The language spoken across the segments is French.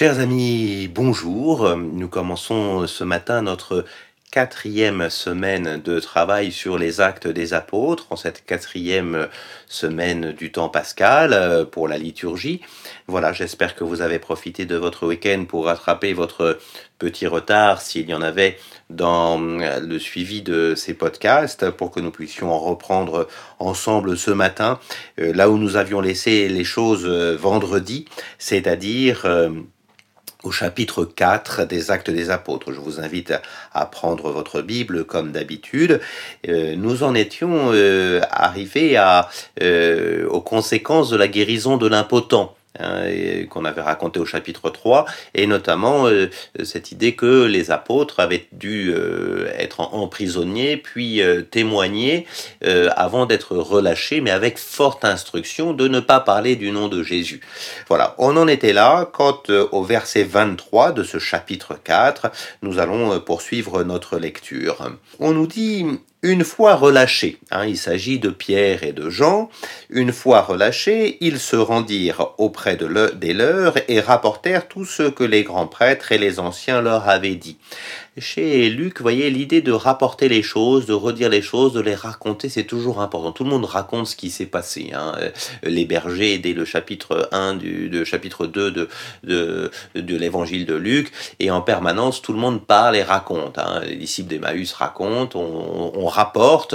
Chers amis, bonjour. Nous commençons ce matin notre quatrième semaine de travail sur les actes des apôtres, en cette quatrième semaine du temps pascal euh, pour la liturgie. Voilà, j'espère que vous avez profité de votre week-end pour rattraper votre petit retard, s'il y en avait, dans euh, le suivi de ces podcasts, pour que nous puissions en reprendre ensemble ce matin, euh, là où nous avions laissé les choses vendredi, c'est-à-dire au chapitre 4 des Actes des Apôtres. Je vous invite à, prendre votre Bible comme d'habitude. Euh, nous en étions euh, arrivés euh, aux conséquences de la guérison de l'impotent. Hein, qu'on avait raconté au chapitre 3, et notamment euh, cette idée que les apôtres avaient dû euh, être emprisonnés, puis euh, témoigner avant d'être relâchés, mais avec forte instruction de ne pas parler du nom de Jésus. Voilà, on en était là quand au verset 23 de ce chapitre 4, nous allons poursuivre notre lecture. On nous dit une fois relâchés, hein, il s'agit de Pierre et de Jean, une fois relâchés, ils se rendirent auprès de des leurs et rapportèrent tout ce que les grands prêtres et les anciens leur avaient dit. Chez Luc, vous voyez, l'idée de rapporter les choses, de redire les choses, de les raconter, c'est toujours important. Tout le monde raconte ce qui s'est passé. Hein. Euh, les bergers, dès le chapitre 1 du chapitre 2 de, de, de l'évangile de Luc, et en permanence, tout le monde parle et raconte. Hein. Les disciples d'Emmaüs racontent, on, on rapporte.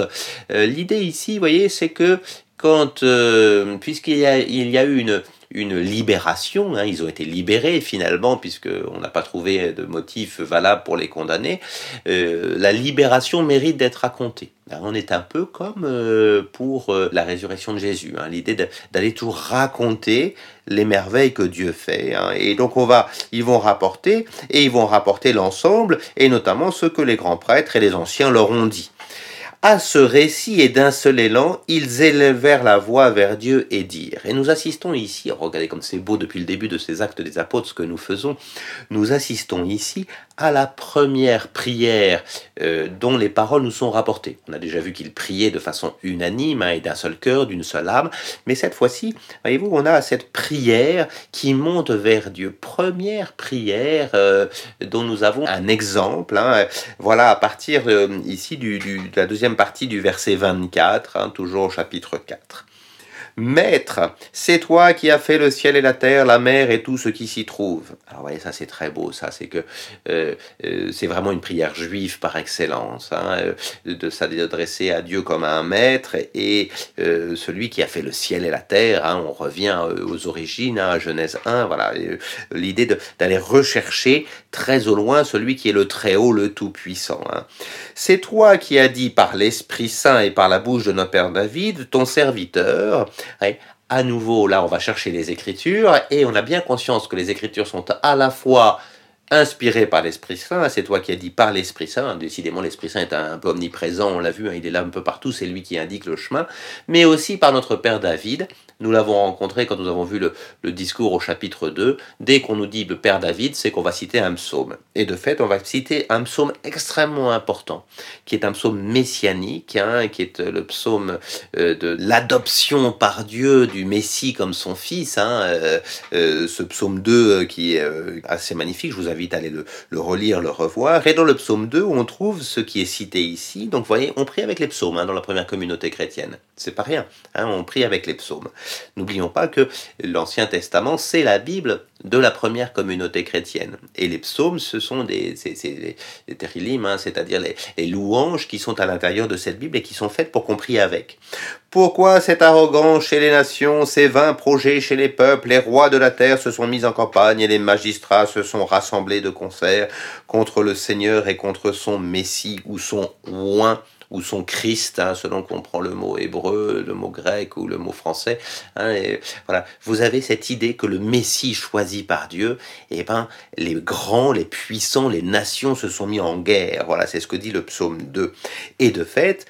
Euh, l'idée ici, vous voyez, c'est que quand, euh, puisqu'il y a, il y a eu une, une libération. Hein, ils ont été libérés finalement, puisqu'on n'a pas trouvé de motif valable pour les condamner. Euh, la libération mérite d'être racontée. on est un peu comme euh, pour euh, la résurrection de Jésus, hein, l'idée d'aller toujours raconter les merveilles que Dieu fait. Hein. Et donc on va, ils vont rapporter, et ils vont rapporter l'ensemble, et notamment ce que les grands prêtres et les anciens leur ont dit. À ce récit et d'un seul élan, ils élevèrent la voix vers Dieu et dirent. Et nous assistons ici, regardez comme c'est beau depuis le début de ces actes des apôtres ce que nous faisons, nous assistons ici à la première prière euh, dont les paroles nous sont rapportées. On a déjà vu qu'ils priaient de façon unanime hein, et d'un seul cœur, d'une seule âme, mais cette fois-ci, voyez-vous, on a cette prière qui monte vers Dieu. Première prière euh, dont nous avons un exemple. Hein. voilà, à partir euh, ici de la deuxième partie du verset 24, hein, toujours au chapitre 4. Maître, c'est toi qui as fait le ciel et la terre, la mer et tout ce qui s'y trouve. Alors, voyez, ça c'est très beau, ça, c'est que euh, euh, c'est vraiment une prière juive par excellence, hein, euh, de s'adresser à Dieu comme à un maître et celui qui a fait le ciel et la terre. Hein, on revient aux origines, hein, à Genèse 1, voilà, l'idée d'aller rechercher très au loin celui qui est le très haut, le tout-puissant. Hein. C'est toi qui as dit par l'Esprit Saint et par la bouche de notre Père David, ton serviteur, à nouveau, là, on va chercher les Écritures et on a bien conscience que les Écritures sont à la fois inspirées par l'Esprit Saint, c'est toi qui as dit par l'Esprit Saint, décidément l'Esprit Saint est un peu omniprésent, on l'a vu, hein, il est là un peu partout, c'est lui qui indique le chemin, mais aussi par notre Père David, nous l'avons rencontré quand nous avons vu le, discours au chapitre 2. Dès qu'on nous dit le Père David, c'est qu'on va citer un psaume. Et de fait, on va citer un psaume extrêmement important, qui est un psaume messianique, hein, qui est le psaume euh, de l'adoption par Dieu du Messie comme son fils. Hein, euh, euh, ce psaume 2 qui est assez magnifique, je vous invite à aller le, le, relire, le revoir. Et dans le psaume 2, on trouve ce qui est cité ici. Donc vous voyez, on prie avec les psaumes hein, dans la première communauté chrétienne. C'est pas rien, on prie avec les psaumes. N'oublions pas que l'Ancien Testament, c'est la Bible de la première communauté chrétienne. Et les psaumes, ce sont des, hein, c'est-à-dire les, louanges qui sont à l'intérieur de cette Bible et qui sont faites pour qu'on prie avec. Pourquoi cette arrogance chez les nations, ces vains projets chez les peuples, les rois de la terre se sont mis en campagne et les magistrats se sont rassemblés de concert contre le Seigneur et contre son Messie ou son oint? Ou son Christ, hein, selon qu'on prend le mot hébreu, le mot grec ou le mot français. Hein, voilà, vous avez cette idée que le Messie choisi par Dieu, eh ben, les grands, les puissants, les nations se sont mis en guerre. Voilà, c'est ce que dit le psaume 2. Et de fait,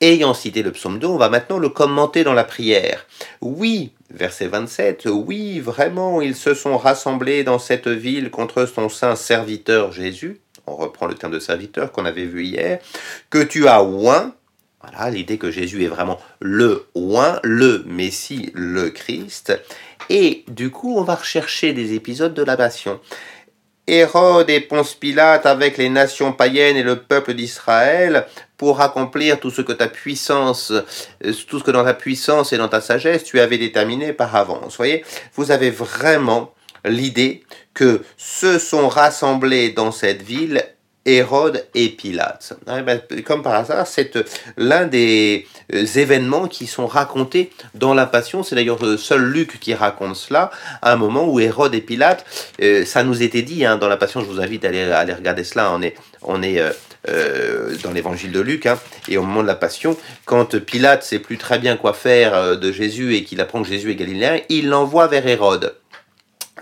ayant cité le psaume 2, on va maintenant le commenter dans la prière. Oui, verset 27, oui, vraiment, ils se sont rassemblés dans cette ville contre son saint serviteur Jésus on reprend le terme de serviteur qu'on avait vu hier, que tu as oint, voilà l'idée que Jésus est vraiment le oint, le Messie, le Christ, Et du coup, on va rechercher des épisodes de la Passion. Hérode et Ponce Pilate avec les nations païennes et le peuple d'Israël pour accomplir tout ce que ta puissance, euh, tout ce que dans ta puissance et dans ta sagesse tu avais déterminé par avance. Voyez, vous avez vraiment l'idée que se sont rassemblés dans cette ville Hérode et Pilate. Ah, ben, comme par hasard, c'est euh, l'un des euh, événements qui sont racontés dans la Passion. C'est d'ailleurs euh, seul Luc qui raconte cela, à un moment où Hérode et Pilate, ça nous était dit hein, dans la Passion, je vous invite à aller, aller regarder cela, on est, on est dans l'évangile de Luc, hein, et au moment de la Passion, quand Pilate sait plus très bien quoi faire de Jésus et qu'il apprend que Jésus est galiléen, il l'envoie vers Hérode.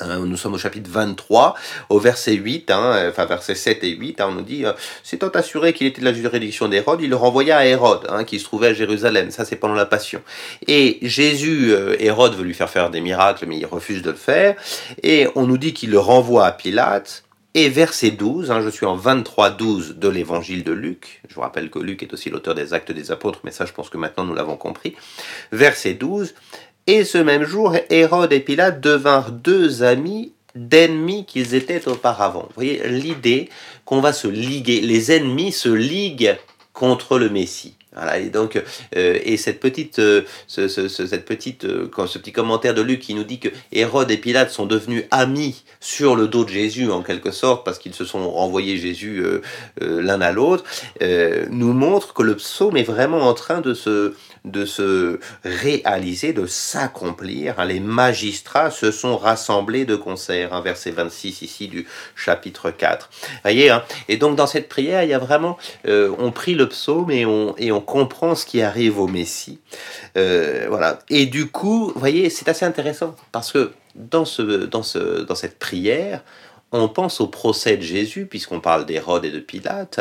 Hein, nous sommes au chapitre 23, au verset 8, hein, enfin verset 7 et 8, hein, on nous dit, euh, s'étant assuré qu'il était de la juridiction d'Hérode, il le renvoya à Hérode, qui se trouvait à Jérusalem, ça c'est pendant la Passion. Et Jésus, euh, Hérode veut lui faire faire des miracles, mais il refuse de le faire, et on nous dit qu'il le renvoie à Pilate, et verset 12, je suis en 23-12 de l'évangile de Luc, je vous rappelle que Luc est aussi l'auteur des actes des apôtres, mais ça je pense que maintenant nous l'avons compris, verset 12, et ce même jour, Hérode et Pilate devinrent deux amis d'ennemis qu'ils étaient auparavant. Vous voyez l'idée qu'on va se liguer, les ennemis se liguent contre le Messie. Voilà, et donc, euh, et cette petite, euh, ce, cette petite, euh, ce petit commentaire de Luc qui nous dit que Hérode et Pilate sont devenus amis sur le dos de Jésus en quelque sorte parce qu'ils se sont renvoyés Jésus l'un à l'autre, nous montre que le psaume est vraiment en train de se, de se réaliser, de s'accomplir. Les magistrats se sont rassemblés de concert, un verset 26 ici du chapitre 4. Voyez, hein et donc dans cette prière, il y a vraiment, on prie le psaume et on, et on comprend ce qui arrive au Messie. Euh, voilà. Et du coup, vous voyez, c'est assez intéressant parce que dans, ce, dans, ce, dans cette prière, on pense au procès de Jésus, puisqu'on parle d'Hérode et de Pilate.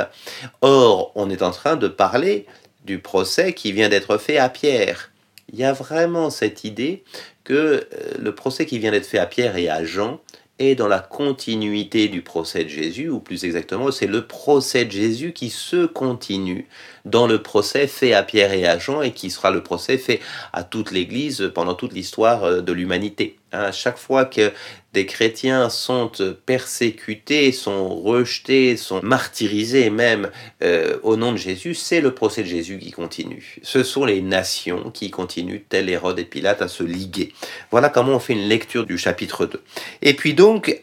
Or, on est en train de parler du procès qui vient d'être fait à Pierre. Il y a vraiment cette idée que euh, le procès qui vient d'être fait à Pierre et à Jean est dans la continuité du procès de Jésus, ou plus exactement, c'est le procès de Jésus qui se continue dans le procès fait à Pierre et à Jean et qui sera le procès fait à toute l'Église pendant toute l'histoire euh, de l'humanité. Hein, à chaque fois que des chrétiens sont persécutés, sont rejetés, sont martyrisés même euh, au nom de Jésus, c'est le procès de Jésus qui continue. Ce sont les nations qui continuent, tel Hérode et Pilate, à se liguer. Voilà comment on fait une lecture du chapitre 2. Et puis donc,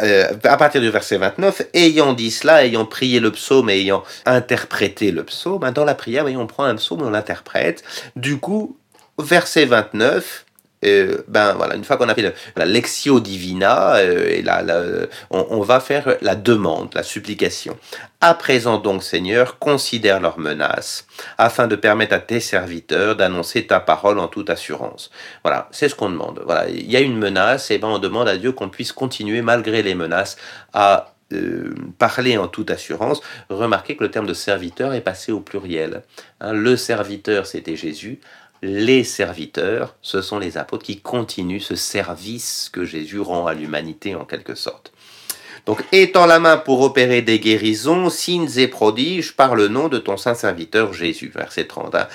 euh, à partir du verset 29, ayant dit cela, ayant prié le psaume et ayant interprété le psaume, hein, dans la prière, on prend un psaume, on l'interprète. Du coup, verset 29, euh, ben voilà, une fois qu'on a fait la lectio divina, euh, et on, va faire la demande, la supplication. À présent donc, Seigneur, considère leurs menaces, afin de permettre à tes serviteurs d'annoncer ta parole en toute assurance. Voilà, c'est ce qu'on demande. Voilà, il y a une menace, et ben on demande à Dieu qu'on puisse continuer malgré les menaces à euh, parler en toute assurance. Remarquez que le terme de serviteur est passé au pluriel. Hein, le serviteur, c'était Jésus les serviteurs, ce sont les apôtres qui continuent ce service que Jésus rend à l'humanité en quelque sorte. Donc, étends la main pour opérer des guérisons, signes et prodiges par le nom de ton saint serviteur Jésus. Verset 30. Hein.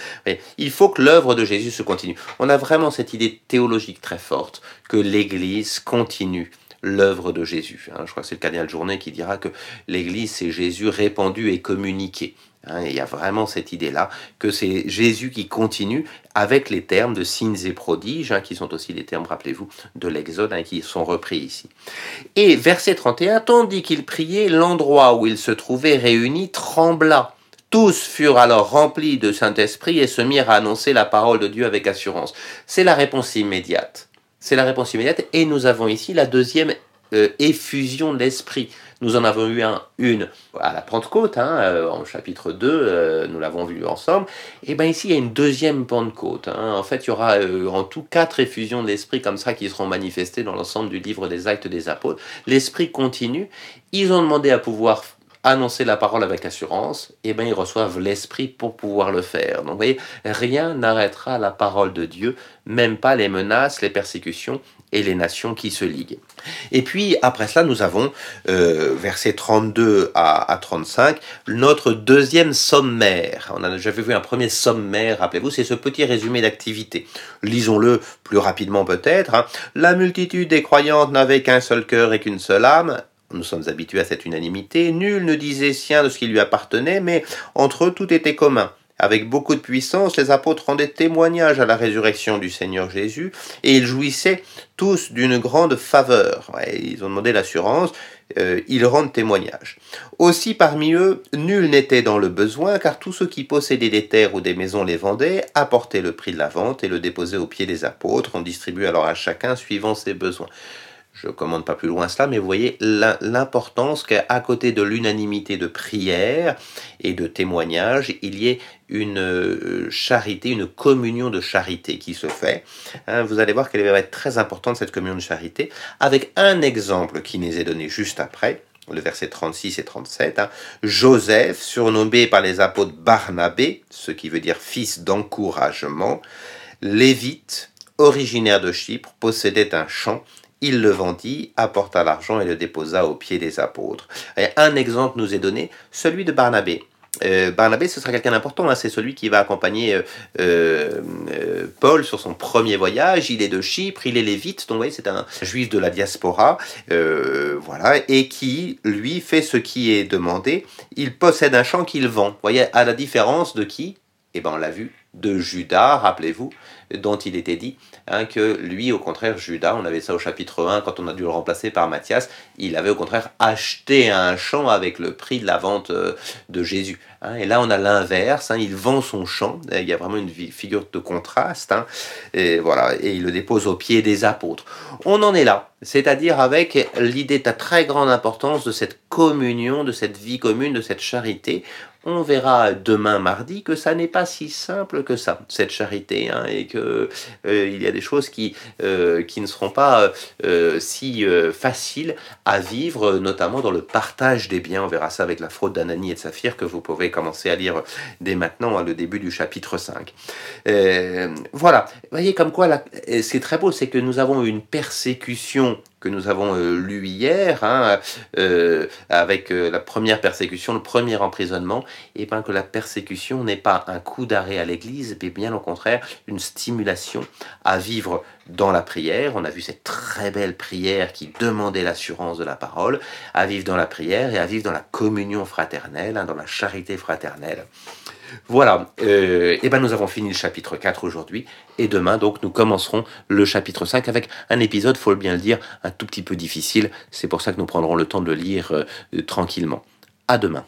Il faut que l'œuvre de Jésus se continue. On a vraiment cette idée théologique très forte que l'Église continue l'œuvre de Jésus. Hein. Je crois que c'est le cardinal Journet qui dira que l'Église, c'est Jésus répandu et communiqué. Hein, il y a vraiment cette idée-là que c'est Jésus qui continue avec les termes de signes et prodiges, hein, qui sont aussi les termes, rappelez-vous, de l'Exode, hein, qui sont repris ici. Et verset 31, tandis qu'il priait, l'endroit où il se trouvait réuni trembla. Tous furent alors remplis de Saint-Esprit et se mirent à annoncer la parole de Dieu avec assurance. C'est la réponse immédiate. C'est la réponse immédiate. Et nous avons ici la deuxième euh, effusion de l'Esprit. Nous en avons eu un, une à la Pentecôte, hein, euh, en chapitre 2, euh, nous l'avons vu ensemble. Et bien ici, il y a une deuxième Pentecôte. Hein. En fait, il y aura en tout quatre effusions de l'Esprit comme ça qui seront manifestées dans l'ensemble du livre des actes des apôtres. L'Esprit continue. Ils ont demandé à pouvoir annoncer la parole avec assurance, eh bien ils reçoivent l'Esprit pour pouvoir le faire. Donc vous voyez, rien n'arrêtera la parole de Dieu, même pas les menaces, les persécutions et les nations qui se liguent. Et puis après cela, nous avons, euh, versets 32 à, à, 35, notre deuxième sommaire. On a déjà vu un premier sommaire, rappelez-vous, c'est ce petit résumé d'activité. Lisons-le plus rapidement peut-être. Hein. La multitude des croyantes n'avait qu'un seul cœur et qu'une seule âme. Nous sommes habitués à cette unanimité. Nul ne disait sien de ce qui lui appartenait, mais entre eux tout était commun. Avec beaucoup de puissance, les apôtres rendaient témoignage à la résurrection du Seigneur Jésus et ils jouissaient tous d'une grande faveur. ils ont demandé l'assurance, euh, ils rendent témoignage. Aussi parmi eux, nul n'était dans le besoin, car tous ceux qui possédaient des terres ou des maisons les vendaient, apportaient le prix de la vente et le déposaient aux pieds des apôtres. On distribuait alors à chacun suivant ses besoins. Je ne commande pas plus loin cela, mais vous voyez l'importance qu'à côté de l'unanimité de prière et de témoignage, il y ait une euh, charité, une communion de charité qui se fait. Hein, vous allez voir qu'elle va être très importante, cette communion de charité, avec un exemple qui nous est donné juste après, le verset 36 et 37. Hein. Joseph, surnommé par les apôtres Barnabé, ce qui veut dire fils d'encouragement, lévite, originaire de Chypre, possédait un champ il le vendit, apporta l'argent et le déposa aux pieds des apôtres. Et un exemple nous est donné, celui de Barnabé. Euh, Barnabé, ce sera quelqu'un d'important, hein. c'est celui qui va accompagner euh, euh, Paul sur son premier voyage. Il est de Chypre, il est lévite, donc vous voyez, c'est un juif de la diaspora, voilà, et qui, lui, fait ce qui est demandé. Il possède un champ qu'il vend. Voyez, à la différence de qui? Eh bien, on l'a vu, de Judas, rappelez-vous, dont il était dit hein, que lui, au contraire, Judas, on avait ça au chapitre 1 quand on a dû le remplacer par Matthias, il avait au contraire acheté un champ avec le prix de la vente euh, de Jésus. Hein. et là, on a l'inverse, hein, il vend son champ, il y a vraiment une figure de contraste, et voilà, et il le dépose aux pieds des apôtres. On en est là, c'est-à-dire avec l'idée de très grande importance de cette communion, de cette vie commune, de cette charité. On verra demain mardi que ça n'est pas si simple que ça, cette charité, hein, et que euh, il y a des choses qui, euh, qui ne seront pas euh, si faciles à vivre, notamment dans le partage des biens. On verra ça avec la fraude d'Anani et de Saphir que vous pouvez commencer à lire dès maintenant, à le début du chapitre 5. voilà, vous voyez comme quoi, c'est très beau, c'est que nous avons une persécution que nous avons euh, lu hier, hein, euh, avec euh, la première persécution, le premier emprisonnement, et bien que la persécution n'est pas un coup d'arrêt à l'Église, mais bien au contraire une stimulation à vivre dans la prière. On a vu cette très belle prière qui demandait l'assurance de la parole, à vivre dans la prière et à vivre dans la communion fraternelle, hein, dans la charité fraternelle. Voilà, euh, et ben nous avons fini le chapitre 4 aujourd'hui, et demain donc nous commencerons le chapitre 5 avec un épisode, faut bien le dire, un tout petit peu difficile, c'est pour ça que nous prendrons le temps de le lire euh, tranquillement. À demain.